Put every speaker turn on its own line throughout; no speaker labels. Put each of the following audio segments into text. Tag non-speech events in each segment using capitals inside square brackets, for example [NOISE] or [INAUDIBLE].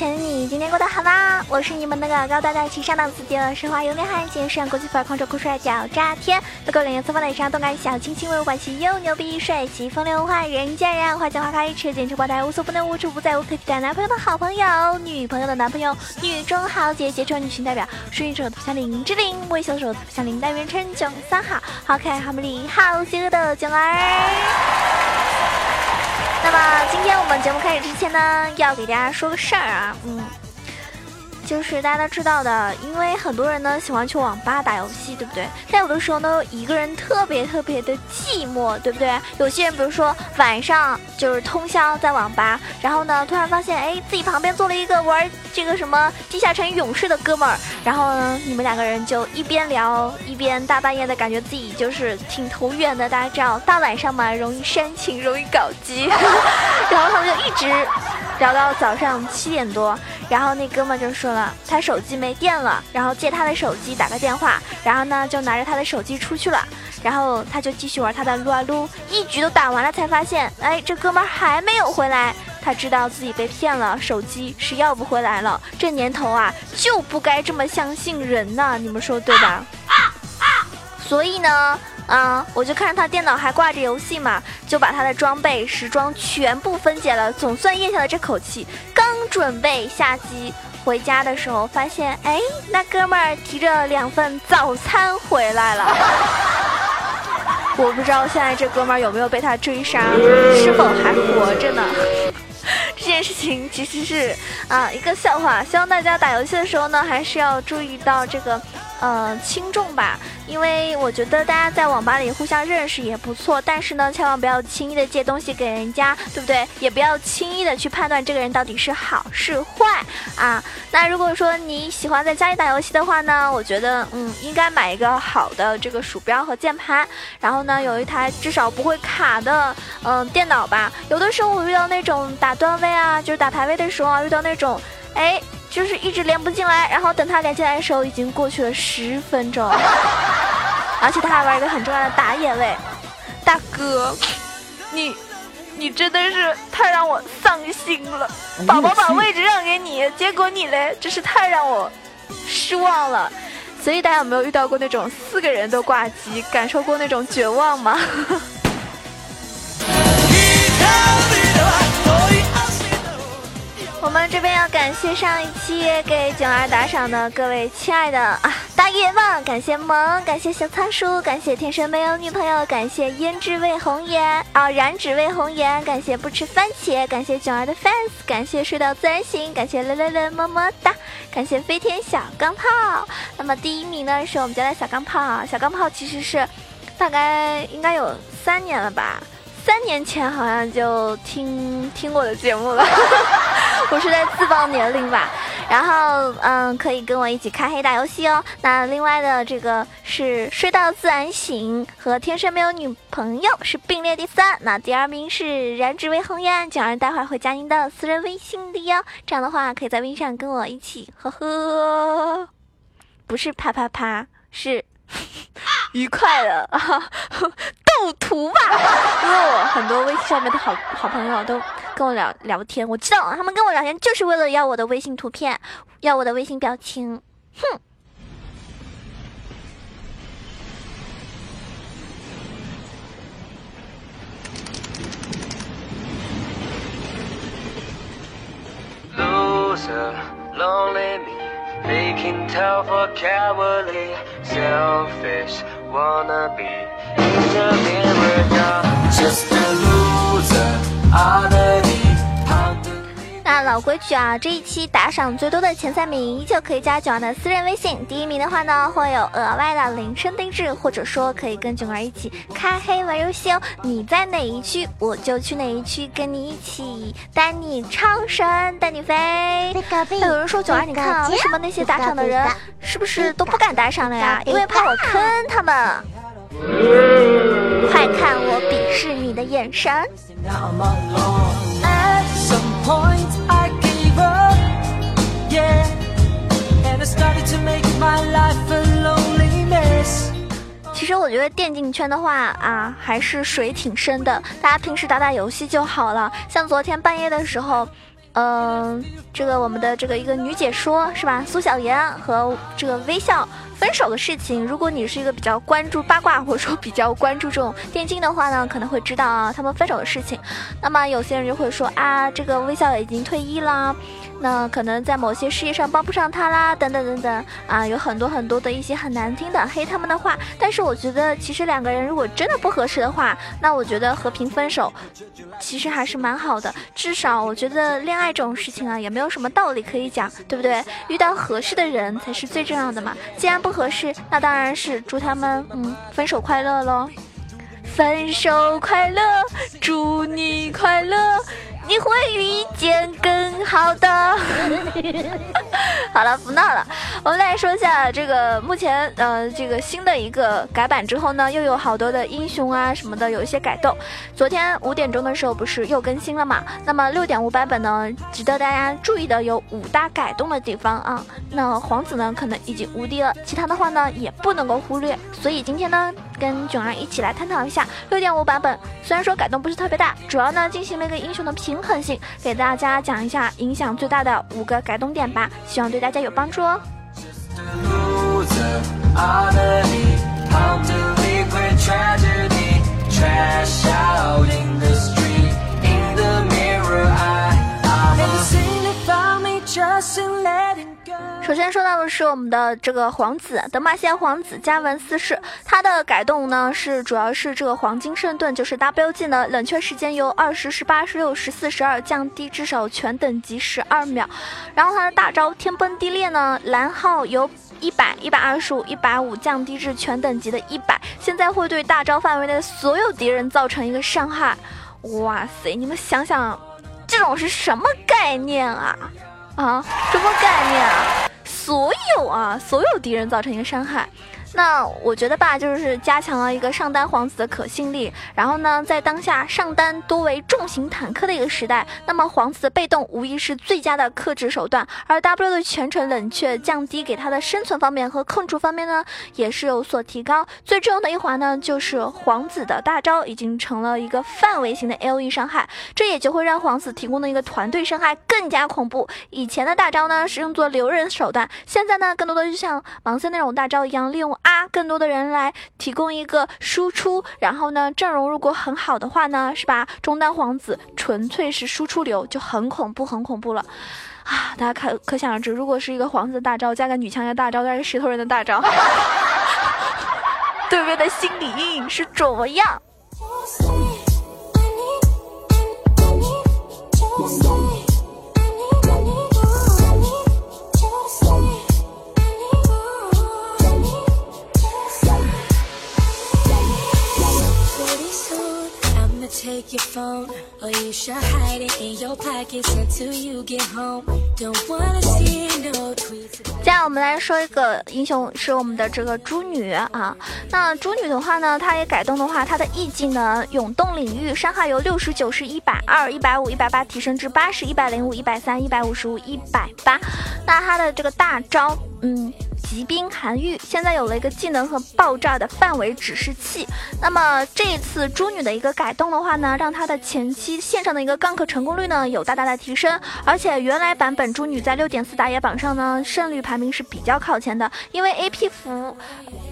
亲爱的你，今天过得好吗？我是你们那个高大大气上档次的奢华有内涵、精神国际范儿、狂拽酷帅脚炸天、不够脸色放在上、动感小清新、温柔欢喜又牛逼、帅气风流坏人见人爱花见花开、车见车爆胎、无所不能、无处不在、无可替代。男朋友的好朋友、女朋友的男朋友、女中豪杰、杰出女性代表、顺应手头像林志玲、微笑手头像林黛元称囧三好、好可爱、好美丽、好邪恶的囧儿。那么今天我们节目开始之前呢，要给大家说个事儿啊，嗯。就是大家都知道的，因为很多人呢喜欢去网吧打游戏，对不对？但有的时候呢，一个人特别特别的寂寞，对不对？有些人比如说晚上就是通宵在网吧，然后呢突然发现，哎，自己旁边坐了一个玩这个什么地下城勇士的哥们儿，然后呢你们两个人就一边聊一边大半夜的感觉自己就是挺投缘的。大家知道大晚上嘛，容易煽情，容易搞基，[LAUGHS] 然后他们就一直聊到早上七点多。[LAUGHS] [LAUGHS] 然后那哥们就说了，他手机没电了，然后借他的手机打个电话，然后呢就拿着他的手机出去了，然后他就继续玩他的撸啊撸，一局都打完了才发现，哎，这哥们还没有回来，他知道自己被骗了，手机是要不回来了，这年头啊就不该这么相信人呢，你们说对吧？[LAUGHS] 所以呢。啊！我就看着他电脑还挂着游戏嘛，就把他的装备时装全部分解了，总算咽下了这口气。刚准备下机回家的时候，发现哎，那哥们儿提着两份早餐回来了。[LAUGHS] 我不知道现在这哥们儿有没有被他追杀，是否还活着呢？[LAUGHS] 这件事情其实是啊一个笑话，希望大家打游戏的时候呢，还是要注意到这个。呃，轻重吧，因为我觉得大家在网吧里互相认识也不错，但是呢，千万不要轻易的借东西给人家，对不对？也不要轻易的去判断这个人到底是好是坏啊。那如果说你喜欢在家里打游戏的话呢，我觉得，嗯，应该买一个好的这个鼠标和键盘，然后呢，有一台至少不会卡的，嗯，电脑吧。有的时候我遇到那种打段位啊，就是打排位的时候啊，遇到那种，哎。就是一直连不进来，然后等他连进来的时候，已经过去了十分钟，[LAUGHS] 而且他还玩一个很重要的打野位。大哥，你，你真的是太让我丧心了。宝宝把位置让给你，结果你嘞，真是太让我失望了。所以大家有没有遇到过那种四个人都挂机，感受过那种绝望吗？这边要感谢上一期给囧儿打赏的各位亲爱的啊大爷们，感谢萌，感谢小仓鼠，感谢天生没有女朋友，感谢胭脂味红颜啊燃脂味红颜，感谢不吃番茄，感谢囧儿的 fans，感谢睡到自然醒，感谢乐乐乐么么哒，感谢飞天小钢炮。那么第一名呢是我们家的小钢炮啊，小钢炮其实是大概应该有三年了吧。三年前好像就听听我的节目了，[LAUGHS] 我是在自报年龄吧。然后嗯，可以跟我一起开黑打游戏哦。那另外的这个是睡到自然醒和天生没有女朋友是并列第三。那第二名是燃脂为红颜，讲人待会儿会加您的私人微信的哟。这样的话可以在微信上跟我一起呵呵，不是啪啪啪，是。愉快的 [LAUGHS] 斗图吧，因为我很多微信上面的好好朋友都跟我聊聊天，我知道他们跟我聊天就是为了要我的微信图片，要我的微信表情，哼。那老规矩啊，这一期打赏最多的前三名依旧可以加九儿的私人微信。第一名的话呢，会有额外的铃声定制，或者说可以跟九儿一起开黑玩游戏哦。你在哪一区，我就去哪一区，跟你一起带你超神，带你飞。那有人说九儿，你看啊，为什么那些打赏的人是不是都不敢打赏了呀？因为怕我坑他们。快看我鄙视你的眼神！其实我觉得电竞圈的话啊，还是水挺深的。大家平时打打游戏就好了。像昨天半夜的时候。嗯，这个我们的这个一个女解说是吧？苏小妍和这个微笑分手的事情，如果你是一个比较关注八卦或者说比较关注这种电竞的话呢，可能会知道啊他们分手的事情。那么有些人就会说啊，这个微笑已经退役了。那可能在某些事业上帮不上他啦，等等等等啊，有很多很多的一些很难听的黑他们的话。但是我觉得，其实两个人如果真的不合适的话，那我觉得和平分手，其实还是蛮好的。至少我觉得恋爱这种事情啊，也没有什么道理可以讲，对不对？遇到合适的人才是最重要的嘛。既然不合适，那当然是祝他们嗯分手快乐喽，分手快乐，祝你快乐。你会遇见更好的。[LAUGHS] 好了，不闹了。我们来说一下这个目前呃这个新的一个改版之后呢，又有好多的英雄啊什么的有一些改动。昨天五点钟的时候不是又更新了嘛？那么六点五版本呢，值得大家注意的有五大改动的地方啊。那皇子呢可能已经无敌了，其他的话呢也不能够忽略。所以今天呢跟囧儿一起来探讨一下六点五版本。虽然说改动不是特别大，主要呢进行了一个英雄的平。衡性，给大家讲一下影响最大的五个改动点吧，希望对大家有帮助哦。首先说到的是我们的这个皇子德玛西亚皇子加文四世，他的改动呢是主要是这个黄金圣盾，就是 W 技能冷却时间由二十、十八、十六、十四、十二降低至少全等级十二秒。然后他的大招天崩地裂呢，蓝耗由一百、一百二十五、一百五降低至全等级的一百，现在会对大招范围内的所有敌人造成一个伤害。哇塞，你们想想，这种是什么概念啊？啊，什么概念啊？所有啊，所有敌人造成一个伤害。那我觉得吧，就是加强了一个上单皇子的可信力。然后呢，在当下上单多为重型坦克的一个时代，那么皇子的被动无疑是最佳的克制手段。而 W 的全程冷却降低给他的生存方面和控制方面呢，也是有所提高。最重要的一环呢，就是皇子的大招已经成了一个范围型的 LE 伤害，这也就会让皇子提供的一个团队伤害更加恐怖。以前的大招呢是用作留人手段，现在呢更多的就像盲僧那种大招一样，利用。啊，更多的人来提供一个输出，然后呢，阵容如果很好的话呢，是吧？中单皇子纯粹是输出流，就很恐怖，很恐怖了啊！大家可可想而知，如果是一个皇子大招加个女枪的大招，加个石头人的大招，[LAUGHS] 对面的心理阴影是怎么样？下来我们来说一个英雄，是我们的这个猪女啊。那猪女的话呢，她也改动的话，她的 E 技能永动领域伤害由六十九、是一百二、一百五、一百八提升至八十、一百零五、一百三、一百五十五、一百八。那她的这个大招，嗯。骑兵韩愈现在有了一个技能和爆炸的范围指示器。那么这一次猪女的一个改动的话呢，让她的前期线上的一个 gank 成功率呢有大大的提升。而且原来版本猪女在六点四打野榜上呢胜率排名是比较靠前的，因为 A P 符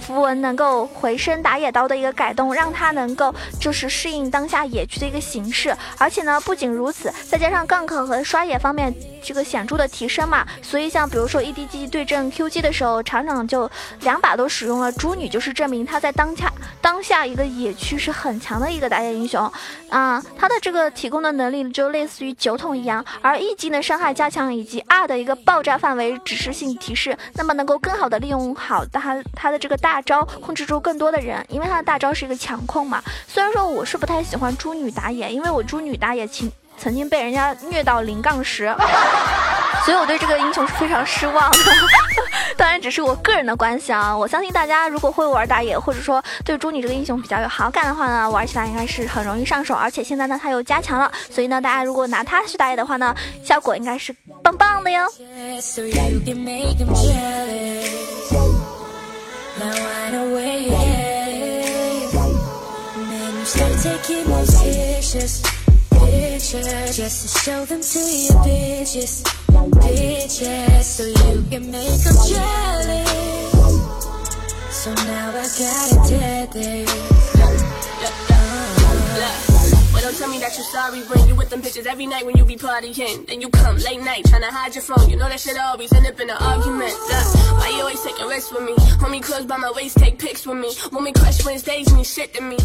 符文能够回升打野刀的一个改动，让她能够就是适应当下野区的一个形式。而且呢，不仅如此，再加上 gank 和刷野方面这个显著的提升嘛，所以像比如说 E D G 对阵 Q G 的时候。厂长就两把都使用了，猪女就是证明她在当下当下一个野区是很强的一个打野英雄啊，她的这个提供的能力就类似于酒桶一样，而 E 技能伤害加强以及 R 的一个爆炸范围指示性提示，那么能够更好的利用好他他的这个大招控制住更多的人，因为他的大招是一个强控嘛。虽然说我是不太喜欢猪女打野，因为我猪女打野曾曾经被人家虐到零杠十。所以我对这个英雄是非常失望的，[LAUGHS] 当然只是我个人的关系啊。我相信大家如果会玩打野，或者说对猪女这个英雄比较有好感的话呢，玩起来应该是很容易上手。而且现在呢，它又加强了，所以呢，大家如果拿它去打野的话呢，效果应该是棒棒的哟。
Just to show them to your bitches, bitches, so you can make them jealous. So now I gotta tell this.
Don't tell me that you're sorry when you with them bitches every night when you be partying. Then you come late night trying to hide your phone. You know that shit always end up in an argument. Uh, why you always taking risks with me? Hold me close by my waist, take pics with me. Want me crush Wednesdays, me shit to me.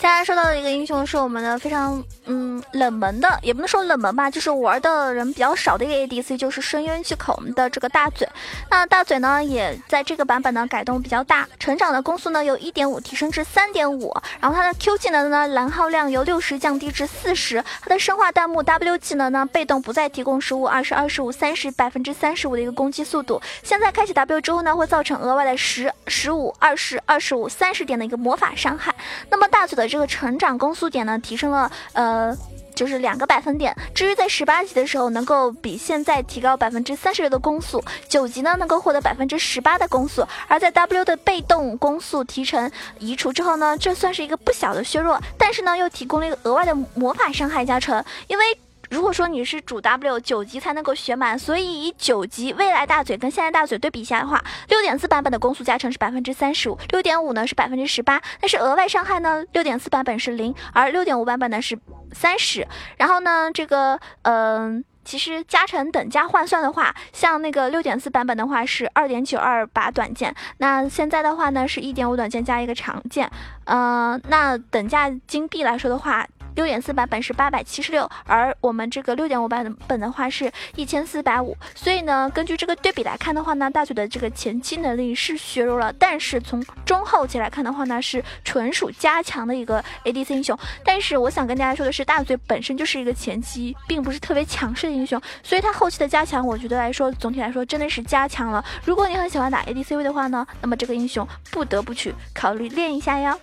大家说到的一个英雄是我们的非常嗯冷门的，也不能说冷门吧，就是玩的人比较少的一个 ADC，就是深渊巨口的这个大嘴。那大嘴呢，也在这个版本呢改动比较大，成长的攻速呢由1.5提升至3.5，然后它的 Q 技能呢蓝耗量由60降低至四十，它的生化弹幕 W 技能呢，被动不再提供十五、二十、二十五、三十百分之三十五的一个攻击速度。现在开启 W 之后呢，会造成额外的十、十五、二十、二十五、三十点的一个魔法伤害。那么大嘴的这个成长攻速点呢，提升了呃。就是两个百分点。至于在十八级的时候，能够比现在提高百分之三十六的攻速；九级呢，能够获得百分之十八的攻速。而在 W 的被动攻速提成移除之后呢，这算是一个不小的削弱，但是呢，又提供了一个额外的魔法伤害加成。因为如果说你是主 W 九级才能够学满，所以以九级未来大嘴跟现在大嘴对比一下的话，六点四版本的攻速加成是百分之三十五，六点五呢是百分之十八，但是额外伤害呢，六点四版本是零，而六点五版本呢是三十。然后呢，这个嗯，其实加成等价换算的话，像那个六点四版本的话是二点九二把短剑，那现在的话呢是一点五短剑加一个长剑，嗯，那等价金币来说的话。六点四版本是八百七十六，而我们这个六点五版本的话是一千四百五，所以呢，根据这个对比来看的话呢，大嘴的这个前期能力是削弱了，但是从中后期来看的话呢，是纯属加强的一个 ADC 英雄。但是我想跟大家说的是，大嘴本身就是一个前期并不是特别强势的英雄，所以他后期的加强，我觉得来说总体来说真的是加强了。如果你很喜欢打 ADC 位的话呢，那么这个英雄不得不去考虑练一下呀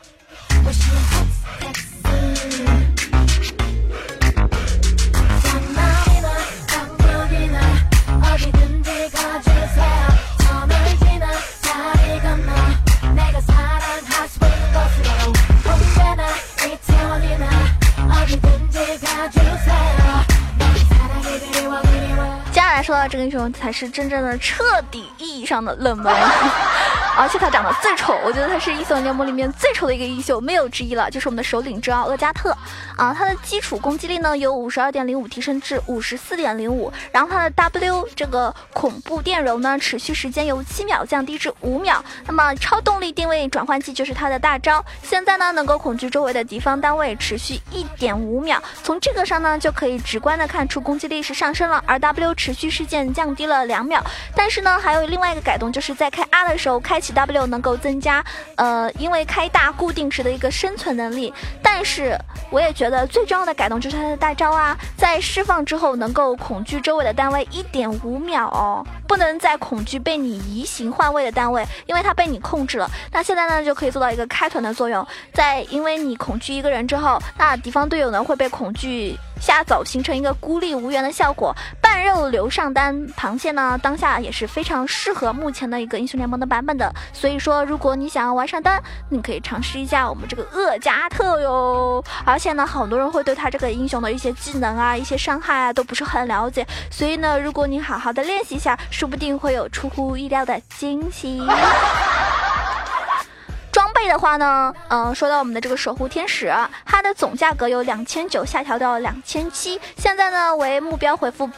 接下来。说到这个英雄，才是真正的彻底意义上的冷门。而且他长得最丑，我觉得他是英雄联盟里面最丑的一个英雄，没有之一了。就是我们的首领之傲厄加特啊，他的基础攻击力呢由五十二点零五提升至五十四点零五，然后他的 W 这个恐怖电容呢持续时间由七秒降低至五秒。那么超动力定位转换器就是他的大招，现在呢能够恐惧周围的敌方单位持续一点五秒。从这个上呢就可以直观的看出攻击力是上升了，而 W 持续事件降低了两秒。但是呢还有另外一个改动，就是在开 R 的时候开启。W 能够增加，呃，因为开大固定时的一个生存能力，但是我也觉得最重要的改动就是它的大招啊，在释放之后能够恐惧周围的单位一点五秒哦，不能再恐惧被你移形换位的单位，因为它被你控制了。那现在呢就可以做到一个开团的作用，在因为你恐惧一个人之后，那敌方队友呢会被恐惧。下走形成一个孤立无援的效果，半肉流上单螃蟹呢，当下也是非常适合目前的一个英雄联盟的版本的。所以说，如果你想要玩上单，你可以尝试一下我们这个厄加特哟。而且呢，很多人会对他这个英雄的一些技能啊、一些伤害啊都不是很了解，所以呢，如果你好好的练习一下，说不定会有出乎意料的惊喜。的话呢，嗯，说到我们的这个守护天使，它的总价格由两千九下调到两千七，现在呢为目标回复。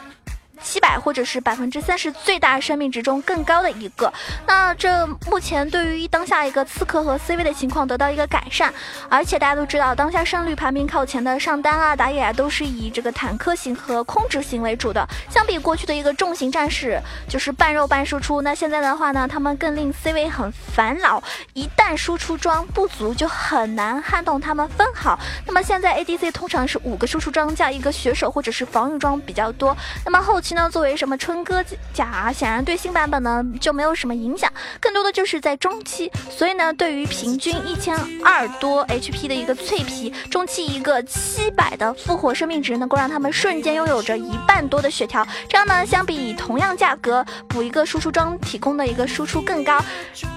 七百或者是百分之三十最大生命值中更高的一个，那这目前对于当下一个刺客和 C 位的情况得到一个改善，而且大家都知道，当下胜率排名靠前的上单啊、打野啊，都是以这个坦克型和控制型为主的。相比过去的一个重型战士，就是半肉半输出，那现在的话呢，他们更令 C 位很烦恼，一旦输出装不足，就很难撼动他们分好。那么现在 ADC 通常是五个输出装加一个血手或者是防御装比较多，那么后期。那，作为什么春哥甲，显然对新版本呢就没有什么影响，更多的就是在中期，所以呢，对于平均一千二多 HP 的一个脆皮，中期一个七百的复活生命值，能够让他们瞬间拥有着一半多的血条，这样呢，相比同样价格补一个输出装提供的一个输出更高，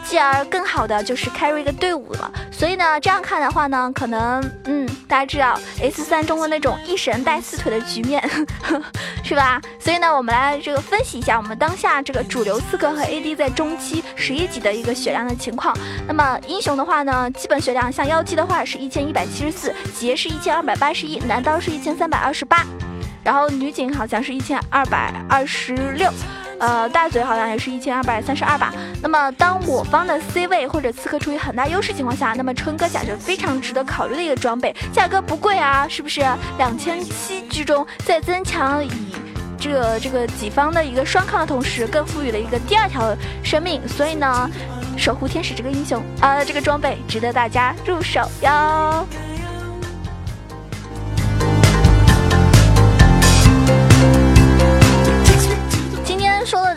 继而更好的就是 carry 一个队伍了。所以呢，这样看的话呢，可能嗯，大家知道 S 三中的那种一神带四腿的局面，[LAUGHS] 是吧？所以呢，我们来这个分析一下我们当下这个主流刺客和 AD 在中期十一级的一个血量的情况。那么英雄的话呢，基本血量像妖姬的话是一千一百七十四，杰是一千二百八十一，男刀是一千三百二十八，然后女警好像是一千二百二十六。呃，大嘴好像也是一千二百三十二吧。那么，当我方的 C 位或者刺客处于很大优势情况下，那么春哥甲是非常值得考虑的一个装备，价格不贵啊，是不是？两千七居中，在增强以这个这个己方的一个双抗的同时，更赋予了一个第二条生命。所以呢，守护天使这个英雄呃，这个装备值得大家入手哟。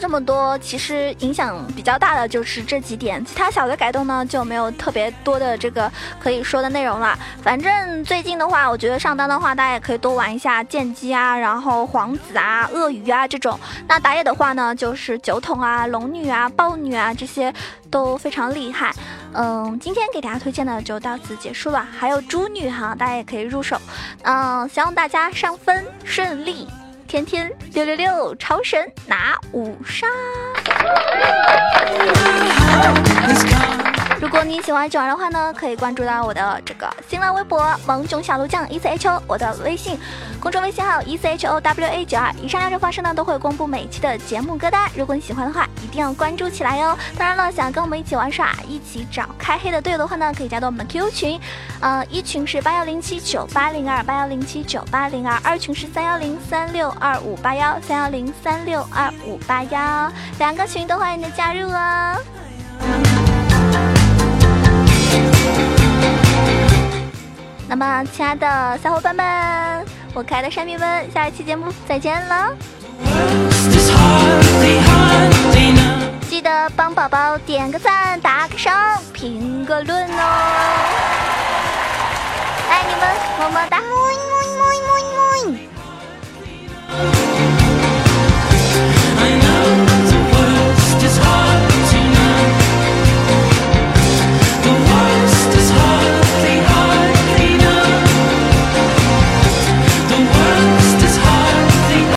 这么多，其实影响比较大的就是这几点，其他小的改动呢就没有特别多的这个可以说的内容了。反正最近的话，我觉得上单的话，大家也可以多玩一下剑姬啊，然后皇子啊、鳄鱼啊这种。那打野的话呢，就是酒桶啊、龙女啊、豹女啊这些都非常厉害。嗯，今天给大家推荐的就到此结束了，还有猪女哈，大家也可以入手。嗯，希望大家上分顺利。天天六六六，超神拿五杀！如果你喜欢九儿的话呢，可以关注到我的这个新浪微博“萌囧小鹿酱 E C H O”，我的微信公众微信号 E C H O W A 九二，以上两种方式呢都会公布每期的节目歌单。如果你喜欢的话，一定要关注起来哟。当然了，想跟我们一起玩耍、一起找开黑的队友的话呢，可以加到我们的 QQ 群，呃，一群是八幺零七九八零二，八幺零七九八零二，二群是三幺零三六二五八幺，三幺零三六二五八幺，两个群都欢迎你的加入哦。那么，亲爱的小伙伴们，我可爱的山民们，下一期节目再见了！记得帮宝宝点个赞，打个赏，评个论哦！爱你们，么么哒！么么么么么。